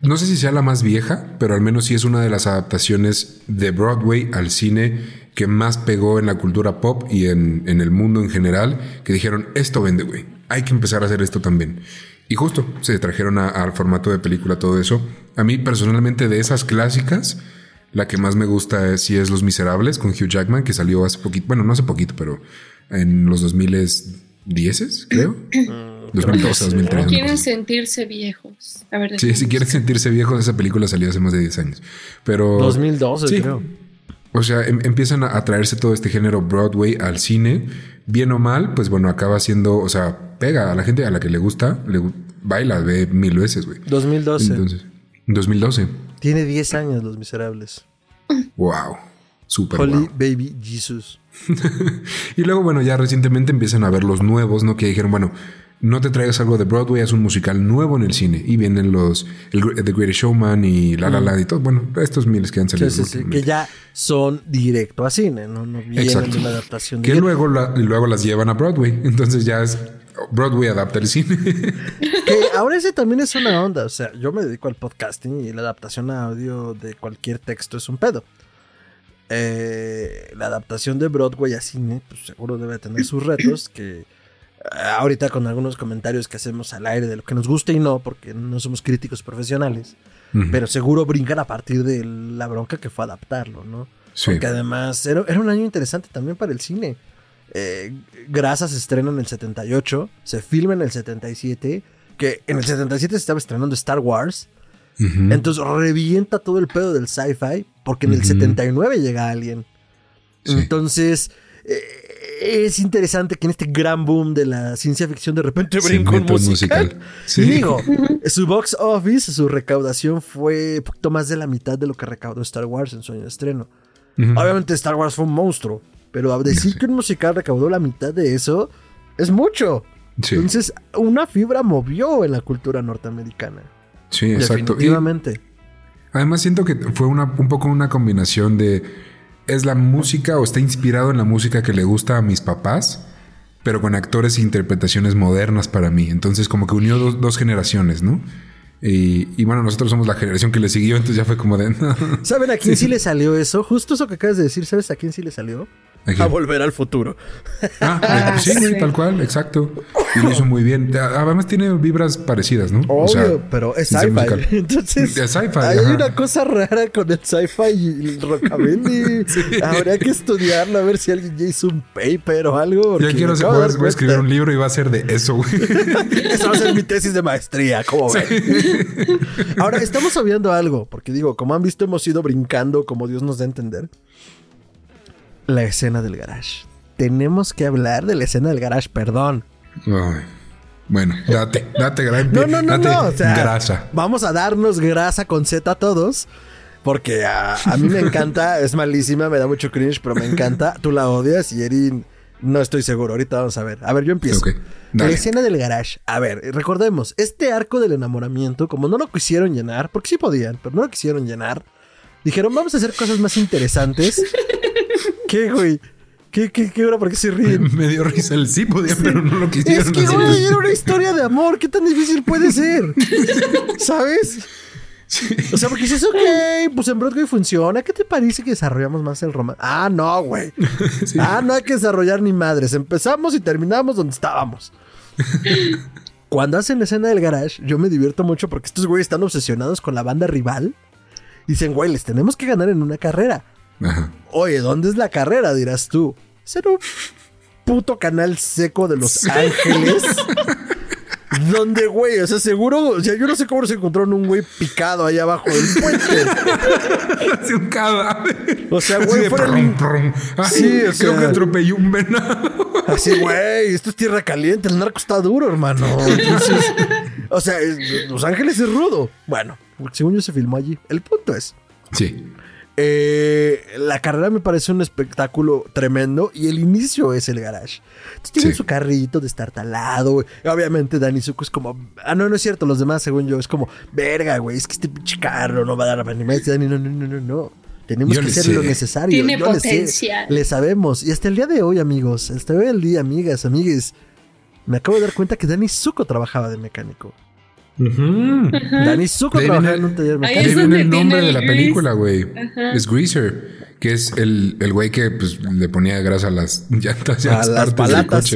No sé si sea la más vieja, pero al menos sí es una de las adaptaciones de Broadway al cine que más pegó en la cultura pop y en, el mundo en general, que dijeron, esto vende, güey, hay que empezar a hacer esto también. Y justo se trajeron al formato de película todo eso. A mí personalmente de esas clásicas, la que más me gusta es, sí es Los Miserables con Hugh Jackman, que salió hace poquito, bueno, no hace poquito, pero en los 2010, creo. 2012, 2013. Quieren sentirse viejos. A ver, sí, si quieren sentirse viejos, esa película salió hace más de 10 años. Pero. 2012, creo. O sea, em, empiezan a, traerse todo este género Broadway al cine. Bien o mal, pues bueno, acaba siendo, o sea, pega a la gente a la que le gusta, le baila, ve mil veces, güey. 2012. Entonces, 2012. Tiene 10 años Los Miserables. Wow. Super Holy Baby Jesus. y luego, bueno, ya recientemente empiezan a ver los nuevos, ¿no? Que dijeron, bueno, no te traigas algo de Broadway, es un musical nuevo en el cine. Y vienen los el, The Greatest Showman y La La Land y todo. Bueno, estos miles que han salido. Sí, sí, que ya son directo a cine, no, no vienen de una adaptación. Que luego, luego las llevan a Broadway. Entonces ya es Broadway adapta el cine. que ahora ese también es una onda. O sea, yo me dedico al podcasting y la adaptación a audio de cualquier texto es un pedo. Eh, la adaptación de Broadway a cine, pues seguro debe tener sus retos que ahorita con algunos comentarios que hacemos al aire de lo que nos gusta y no, porque no somos críticos profesionales, pero seguro brincan a partir de la bronca que fue adaptarlo, ¿no? Porque además era, un año interesante también para el cine. Eh, Grasa se estrena en el 78, se filma en el 77, que en el 77 se estaba estrenando Star Wars. Entonces revienta todo el pedo del sci-fi, porque en el 79 llega alguien. Entonces, eh, es interesante que en este gran boom de la ciencia ficción de repente brinco un musical. Sí. digo, su box office, su recaudación fue poquito más de la mitad de lo que recaudó Star Wars en su año de estreno. Obviamente Star Wars fue un monstruo, pero a decir que un musical recaudó la mitad de eso es mucho. Entonces, una fibra movió en la cultura norteamericana. Sí, exacto. Definitivamente. además siento que fue una, un poco una combinación de es la música o está inspirado en la música que le gusta a mis papás, pero con actores e interpretaciones modernas para mí. Entonces como que unió dos, generaciones, ¿no? Y, bueno, nosotros somos la generación que le siguió, entonces ya fue como de... ¿Saben a quién sí. le salió eso? Justo eso que acabas de decir, ¿sabes a quién sí le salió? A volver al futuro. Ah, eh, sí, tal cual, exacto. Y lo hizo muy bien. Además tiene vibras parecidas, ¿no? Obvio, pero es sci-fi. Entonces, es hay una cosa rara con el sci-fi y el rockabilly. Habría que estudiarlo a ver si alguien ya hizo un paper o algo. Yo quiero poder voy a escribir un libro y va a ser de eso, güey. Eso va a ser mi tesis de maestría, ¿cómo ven? Ahora, estamos sabiendo algo, porque digo, como han visto, hemos ido brincando como Dios nos da a entender la escena del garage. Tenemos que hablar de la escena del garage, perdón. bueno, date, date, No, no, no, no. grasa. Vamos a darnos grasa con Z a todos. Porque a, mí me encanta, es malísima, me da mucho cringe, pero me encanta. Tú la odias y Erin, no estoy seguro. Ahorita vamos a ver. A ver, yo empiezo. la escena del garage. A ver, recordemos, este arco del enamoramiento, como no lo quisieron llenar, porque sí podían, pero no lo quisieron llenar, dijeron, vamos a hacer cosas más interesantes. ¿Qué, güey? ¿Qué, qué, qué hora? ¿Por qué se ríen? Me dio risa el sí podía, pero no lo quisieron. Es que, güey, era una historia de amor. ¿Qué tan difícil puede ser? ¿Sabes? O sea, porque si es ok, pues en Broadway funciona. ¿Qué te parece que desarrollamos más el romance? Ah, no, güey. Ah, no hay que desarrollar ni madres. Empezamos y terminamos donde estábamos. Cuando hacen la escena del garage, yo me divierto mucho porque estos güeyes están obsesionados con la banda rival. Dicen, güey, les tenemos que ganar en una carrera. Oye, ¿dónde es la carrera? Dirás tú. ¿Ser un puto canal seco de Los Ángeles? Donde, güey, o sea, seguro, o sea, yo no sé cómo se encontró en un güey picado ahí abajo del puente. Así un cadáver. O sea, güey, fuera el... sí, o creo que atropelló un venado. Así, güey, esto es tierra caliente, el narco está duro, hermano. Entonces, o sea, Los Ángeles es rudo. Bueno, según yo se filmó allí. El punto es. Sí. Eh, la carrera me parece un espectáculo tremendo y el inicio es el garage. Entonces tienen su carrito de estar talado. Obviamente Dani Zuko es como, ah, no, no es cierto, los demás, según yo, es como, verga, güey, es que este pinche carro no va a dar a animales. Dani, no, no, no, no, no. Tenemos que hacer lo necesario. Tiene potencial. Le, sabemos. Y hasta el día de hoy, amigos, hasta hoy el día, amigas, amigues, me acabo de dar cuenta que Dani Zuko trabajaba de mecánico. Dani Zuko trabajaba en un taller mecánico. Ahí viene el nombre de la película, güey. Es Greaser. Que es el, el güey que pues, le ponía grasa a las llantas y a, las palatas.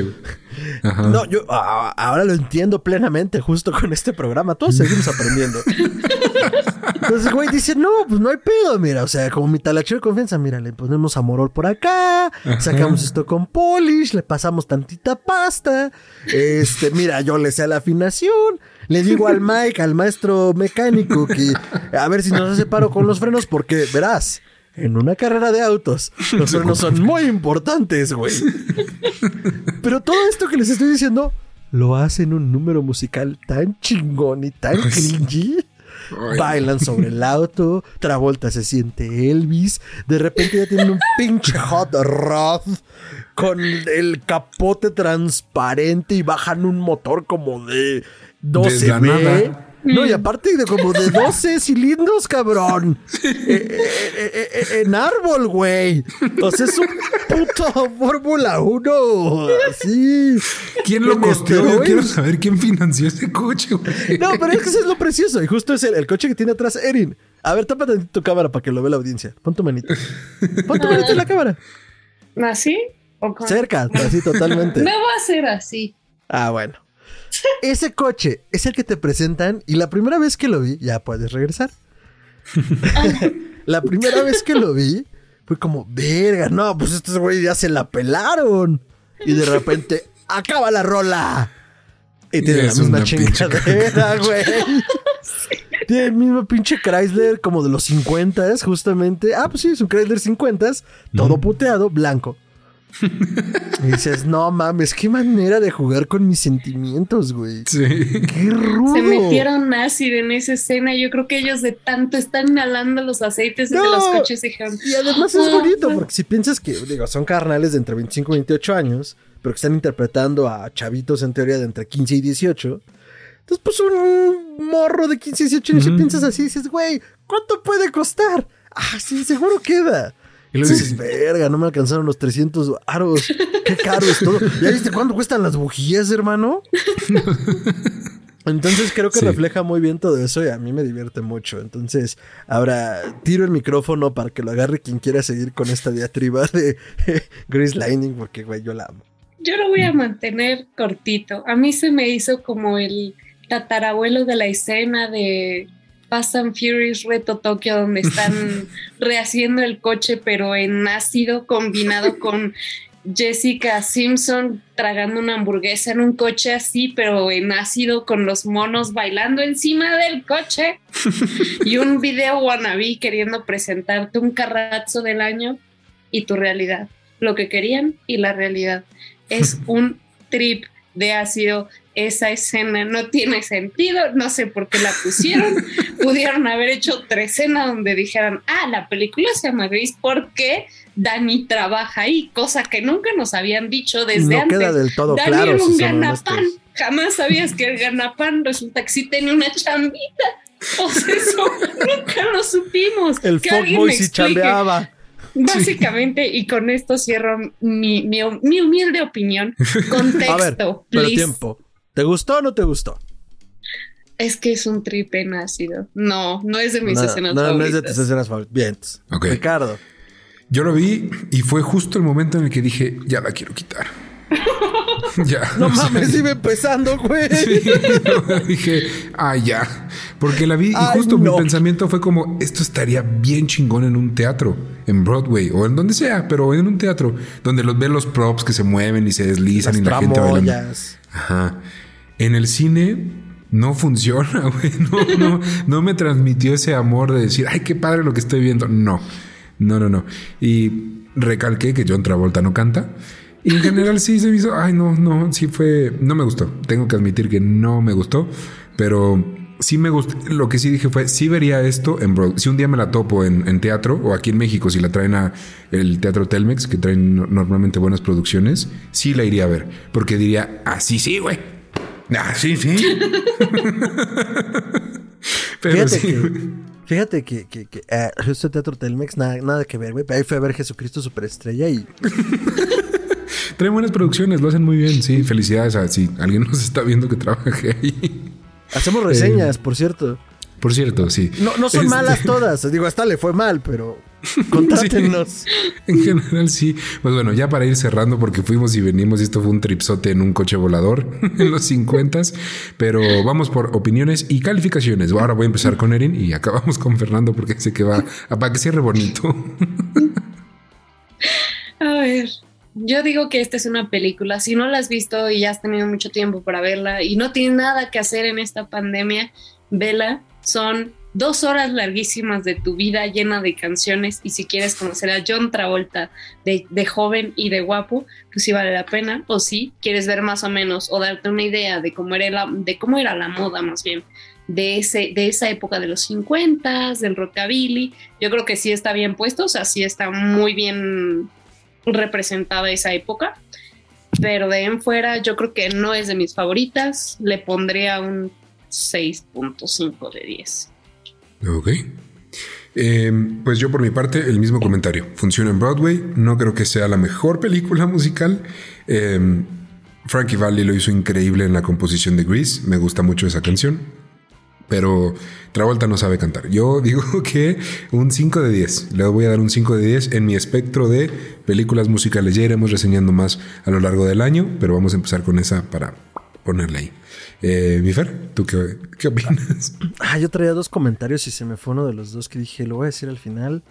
No, yo ahora lo entiendo plenamente justo con este programa. Todos seguimos aprendiendo. Entonces, güey, dice, no, pues no hay pedo, mira. O sea, como mi talacho de confianza, mira, le ponemos amorol por acá, sacamos esto con polish, le pasamos tantita pasta. Este, mira, yo le sé la afinación. Le digo al Mike, al maestro mecánico, que a ver si nos hace paro con los frenos, porque verás, en una carrera de autos. Los frenos son muy importantes, güey. Pero todo esto que les estoy diciendo lo hacen un número musical tan chingón y tan cringy. Bailan sobre el auto, Travolta se siente Elvis, de repente ya tienen un pinche hot rod con el capote transparente y bajan un motor como de 12 B. No, y mm. aparte de como de 12 cilindros, cabrón. Eh, eh, eh, en árbol, güey. O sea, es un puto Fórmula 1. Sí. ¿Quién lo costeó? quiero saber quién financió ese coche, güey. No, pero es que eso es lo precioso. Y justo es el, coche que tiene atrás Erin. A ver, tápate tu cámara para que lo vea la audiencia. Pon tu manito. Pon tu manito en la cámara. ¿Así? Cerca, así totalmente. No va a ser así. Ah, bueno. Ese coche es el que te presentan y la primera vez que lo vi, ya puedes regresar. la primera vez que lo vi, fue como, verga, no, pues estos güeyes ya se la pelaron. Y de repente, acaba la rola. Y tiene la misma chingadera, güey. Tiene el mismo pinche Chrysler como de los 50 justamente. Ah, pues sí, es un Chrysler 50 todo puteado, blanco. Y dices, no mames, qué manera de jugar con mis sentimientos, güey. Sí. Qué rudo. Se metieron ácido en esa escena. Yo creo que ellos de tanto están inhalando los aceites de los coches dijeron. Y además es bonito, porque si piensas que, digo, son carnales de entre 25 y 28 años, pero que están interpretando a chavitos en teoría de entre 15 y 18. Entonces, pues un morro de 15 y 18 años, y piensas así, dices, güey, ¿cuánto puede costar? Ah, sí, seguro queda. Y luego dices, verga, no me alcanzaron los 300 aros. Qué caro es todo. ¿Ya viste cuánto cuestan las bujías, hermano? Entonces creo que refleja muy bien todo eso y a mí me divierte mucho. Entonces, ahora tiro el micrófono para que lo agarre quien quiera seguir con esta diatriba de Grace Lightning, porque güey, yo la amo. Yo lo voy a mantener cortito. A mí se me hizo como el tatarabuelo de la escena de Fast and Furious Reto Tokio, donde están rehaciendo el coche, pero en ácido combinado con Jessica Simpson tragando una hamburguesa en un coche así, pero en ácido con los monos bailando encima del coche. y un video wannabe queriendo presentarte un carrazo del año y tu realidad. Lo que querían y la realidad. Es un trip de ácido esa escena no tiene sentido, no sé por qué la pusieron. Pudieron haber hecho otra escena donde dijeran, ah, la película se llama Gris porque Dani trabaja ahí, cosa que nunca nos habían dicho desde no antes. Queda del todo Dani claro, era un ganapán. Jamás sabías que el ganapán resulta que sí tenía una chambita. Sea, eso nunca lo supimos. El fuckboy sí chambeaba. Básicamente, y con esto cierro mi, mi, humilde opinión. Contexto. A ver, pero tiempo. ¿Te gustó o no te gustó? Es que es un tripe ácido. No, no es de mis escenas favoritas. No es de tus escenas favoritas. Bien. Ricardo. Yo lo vi y fue justo el momento en el que dije, ya la quiero quitar. ya. No mames, iba empezando, güey. dije, ah, ya. Porque la vi y justo mi pensamiento fue como, esto estaría bien chingón en un teatro, en Broadway o en donde sea, pero en un teatro donde los ve los props que se mueven y se deslizan y la gente bailando. Ajá. En el cine no funciona, güey. No, no, no me transmitió ese amor de decir, ay, qué padre lo que estoy viendo. No, no, no, no. Y recalqué que John Travolta no canta. Y en general sí se me hizo, ay, no, no, sí fue, no me gustó. Tengo que admitir que no me gustó, pero sí me gustó. Lo que sí dije fue, sí vería esto en Broadway. Si un día me la topo en, teatro o aquí en México, si la traen a el Teatro Telmex, que traen normalmente buenas producciones, sí la iría a ver. Porque diría, así sí, güey. Así sí. Pero fíjate que, fíjate que, que, eh, este Teatro Telmex, nada, nada que ver, güey. Ahí fue a ver Jesucristo Superestrella y... Traen buenas producciones, lo hacen muy bien, sí. Felicidades a si alguien nos está viendo que trabaje ahí. Hacemos reseñas, por cierto. Por cierto, sí. No, no son este, malas todas. Digo, hasta le fue mal, pero contátenos. en general, sí. Pues bueno, ya para ir cerrando, porque fuimos y venimos, y esto fue un tripsote en un coche volador en los 50 Pero vamos por opiniones y calificaciones. Ahora voy a empezar con Erin y acabamos con Fernando porque sé que va a para que cierre bonito. a ver. Yo digo que esta es una película, si no la has visto y ya has tenido mucho tiempo para verla y no tienes nada que hacer en esta pandemia, vela, son dos horas larguísimas de tu vida llena de canciones y si quieres conocer a John Travolta de, joven y de guapo, pues sí vale la pena. O si quieres ver más o menos o darte una idea de cómo era la, de cómo era la moda más bien de, ese, de esa época de los 50, del rockabilly, yo creo que sí está bien puesto, o sea, sí está muy bien representada esa época. Pero de en fuera, yo creo que no es de mis favoritas. Le pondría un 6.5 de 10. Ok. Em, pues yo por mi parte, el mismo comentario. Funciona en Broadway. No creo que sea la mejor película musical. Em, Frankie Valli lo hizo increíble en la composición de Grease. Me gusta mucho esa canción. Pero Travolta no sabe cantar. Yo digo que un 5 de 10. Le voy a dar un 5 de 10 en mi espectro de películas musicales. Ya iremos reseñando más a lo largo del año, pero vamos a empezar con esa para ponerla ahí. Eh, mi Fer, ¿tú qué, opinas? Ah, yo traía dos comentarios y se me fue uno de los dos que dije, lo voy a decir al final.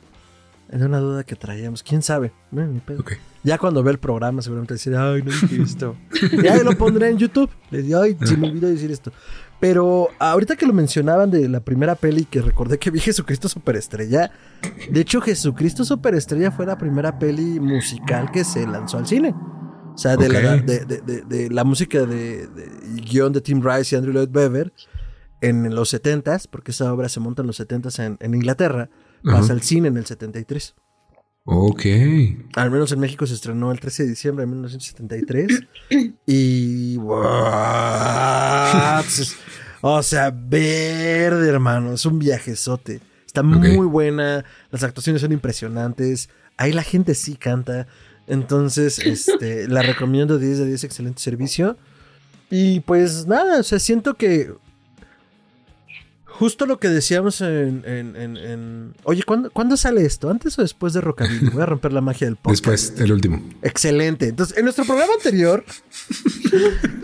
Era una duda que traíamos. ¿Quién sabe? Ya cuando ve el programa seguramente decirá, ay, no dije esto. ya lo pondré en YouTube. Le digo, ay, se me olvidó decir esto. Pero ahorita que lo mencionaban de la primera peli que recordé que vi Jesucristo Superestrella, de hecho Jesucristo Superestrella fue la primera peli musical que se lanzó al cine. O sea, de, la, de, la, música de, guion de Tim Rice y Andrew Lloyd Webber en los 70s, porque esa obra se monta en los 70s en, Inglaterra, pasa al cine en el 73. Ok. Al menos en México se estrenó el 13 de diciembre de 1973. y. o sea, verde, hermano. Es un viajezote. Está muy buena. Las actuaciones son impresionantes. Ahí la gente sí canta. Entonces, este, la recomiendo 10 de 10, excelente servicio. Y pues nada, o sea, siento que justo lo que decíamos en... Oye, ¿cuándo, sale esto? ¿Antes o después de Rockabilly? Voy a romper la magia del podcast. Después, el último. Excelente. Entonces, en nuestro programa anterior,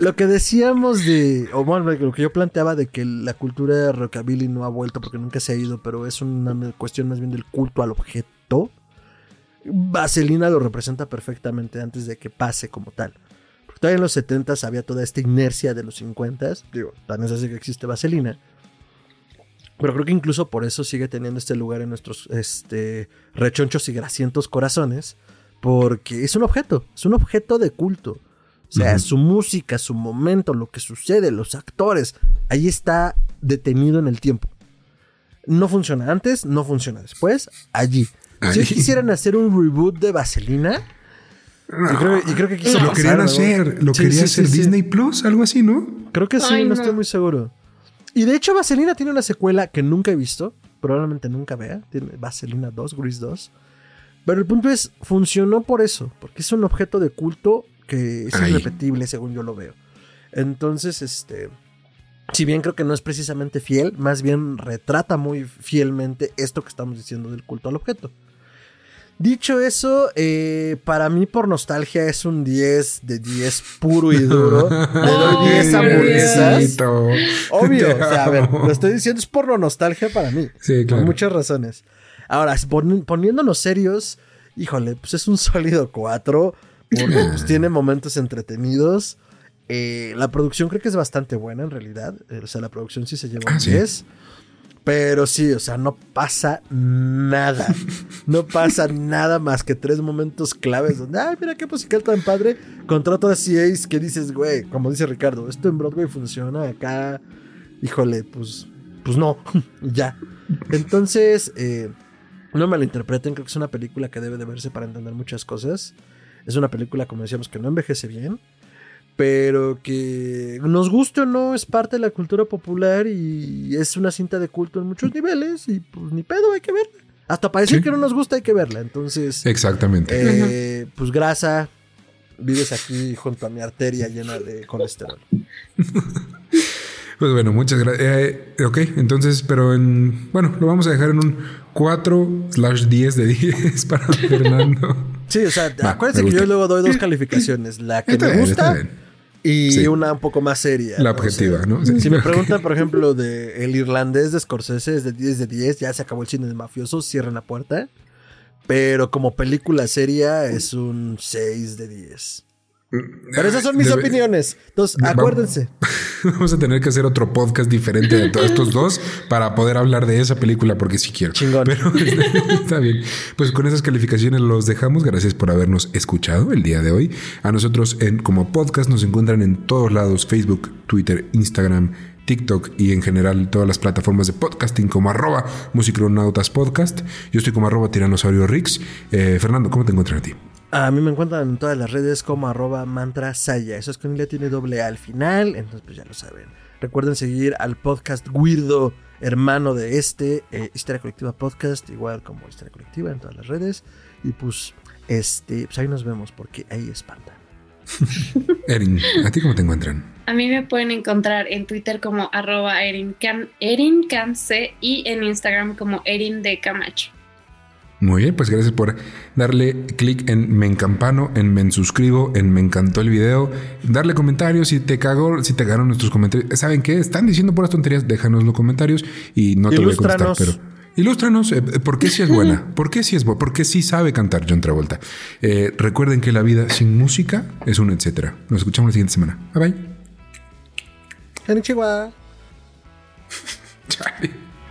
lo que decíamos de... O bueno, lo que yo planteaba de que la cultura de Rockabilly no ha vuelto porque nunca se ha ido, pero es una cuestión más bien del culto al objeto. Vaselina lo representa perfectamente antes de que pase como tal. Porque todavía en los 70 había toda esta inercia de los 50 Digo, tan es así que existe Vaselina pero creo que incluso por eso sigue teniendo este lugar en nuestros este, rechonchos y grasientos corazones, porque es un objeto, es un objeto de culto. O sea, su música, su momento, lo que sucede, los actores, ahí está detenido en el tiempo. No funciona antes, no funciona después, allí. Si quisieran hacer un reboot de Vaselina, y creo, que Lo querían hacer, lo quería hacer Disney Plus, algo así, ¿no? Creo que sí, no estoy muy seguro. Y de hecho, Vaselina tiene una secuela que nunca he visto. Probablemente nunca vea. Tiene Vaselina 2, Grease 2. Pero el punto es, funcionó por eso. Porque es un objeto de culto que es irrepetible, según yo lo veo. Entonces, este. Si bien creo que no es precisamente fiel, más bien retrata muy fielmente esto que estamos diciendo del culto al objeto. Dicho eso, eh, para mí por nostalgia es un 10 de 10 puro y duro. Le doy 10 hamburguesas. Obvio, o sea, a ver, lo estoy diciendo es por nostalgia para mí. Sí, claro. Por muchas razones. Ahora, poniéndonos serios, híjole, pues es un sólido 4. Porque pues, tiene momentos entretenidos. Eh, la producción creo que es bastante buena en realidad. O sea, la producción sí se lleva un 10. Ah, pero sí, o sea, no pasa nada. No pasa nada más que tres momentos claves donde, ay, mira qué musical tan padre. Contra otras CAs que dices, güey, como dice Ricardo, esto en Broadway funciona acá. Híjole, pues, pues no, ya. Entonces, eh, no me lo interpreten, creo que es una película que debe de verse para entender muchas cosas. Es una película, como decíamos, que no envejece bien pero que nos guste o no es parte de la cultura popular y es una cinta de culto en muchos niveles y pues ni pedo hay que verla. Hasta para decir que no nos gusta hay que verla, entonces... Exactamente. Eh, pues grasa, vives aquí junto a mi arteria llena de colesterol. Pues bueno, muchas gracias. Eh, ok, entonces, pero en. Bueno, lo vamos a dejar en un 4 slash 10 de 10 para Fernando. Sí, o sea, acuérdense que yo luego doy dos calificaciones. La que me gusta y una un poco más seria. La objetiva, ¿no? Si me preguntan, por ejemplo, de el irlandés de Scorsese es de 10 de 10, ya se acabó el cine de mafiosos, cierran la puerta. Pero como película seria es un 6 de 10. Pero esas son mis opiniones. Entonces, acuérdense. Vamos a tener que hacer otro podcast diferente de todos estos dos para poder hablar de esa película porque sí quiero. Chingón. Pero está bien. Pues con esas calificaciones los dejamos. Gracias por habernos escuchado el día de hoy. A nosotros en como podcast nos encuentran en todos lados, Facebook, Twitter, Instagram, TikTok y en general todas las plataformas de podcasting como arroba musicronautas podcast. Yo estoy como arroba tiranosaurio Rix. Eh, Fernando, ¿cómo te encuentras a ti? A mí me encuentran en todas las redes como arroba mantra saya. Eso es que en tiene doble A al final, entonces pues ya lo saben. Recuerden seguir al podcast Weirdo, hermano de este, eh, Historia Colectiva Podcast, igual como Historia Colectiva en todas las redes. Y pues, este, pues ahí nos vemos porque ahí espanta. Erin, ¿a ti cómo te encuentran? A mí me pueden encontrar en Twitter como arroba Erin, y en Instagram como Erin de Camacho. Muy bien, pues gracias por darle clic en me encampano, en me suscribo, en me encantó el video, darle comentarios si te cagó, si te cagaron nuestros comentarios. ¿Saben qué? Están diciendo puras tonterías, déjanos los comentarios y no te voy a contestar, pero ilústranos eh, por qué sí es buena, por qué sí es buena, por qué sí sabe cantar John Travolta. Eh, recuerden que la vida sin música es un etcétera. Nos escuchamos la siguiente semana. Bye bye. Konnichiwa.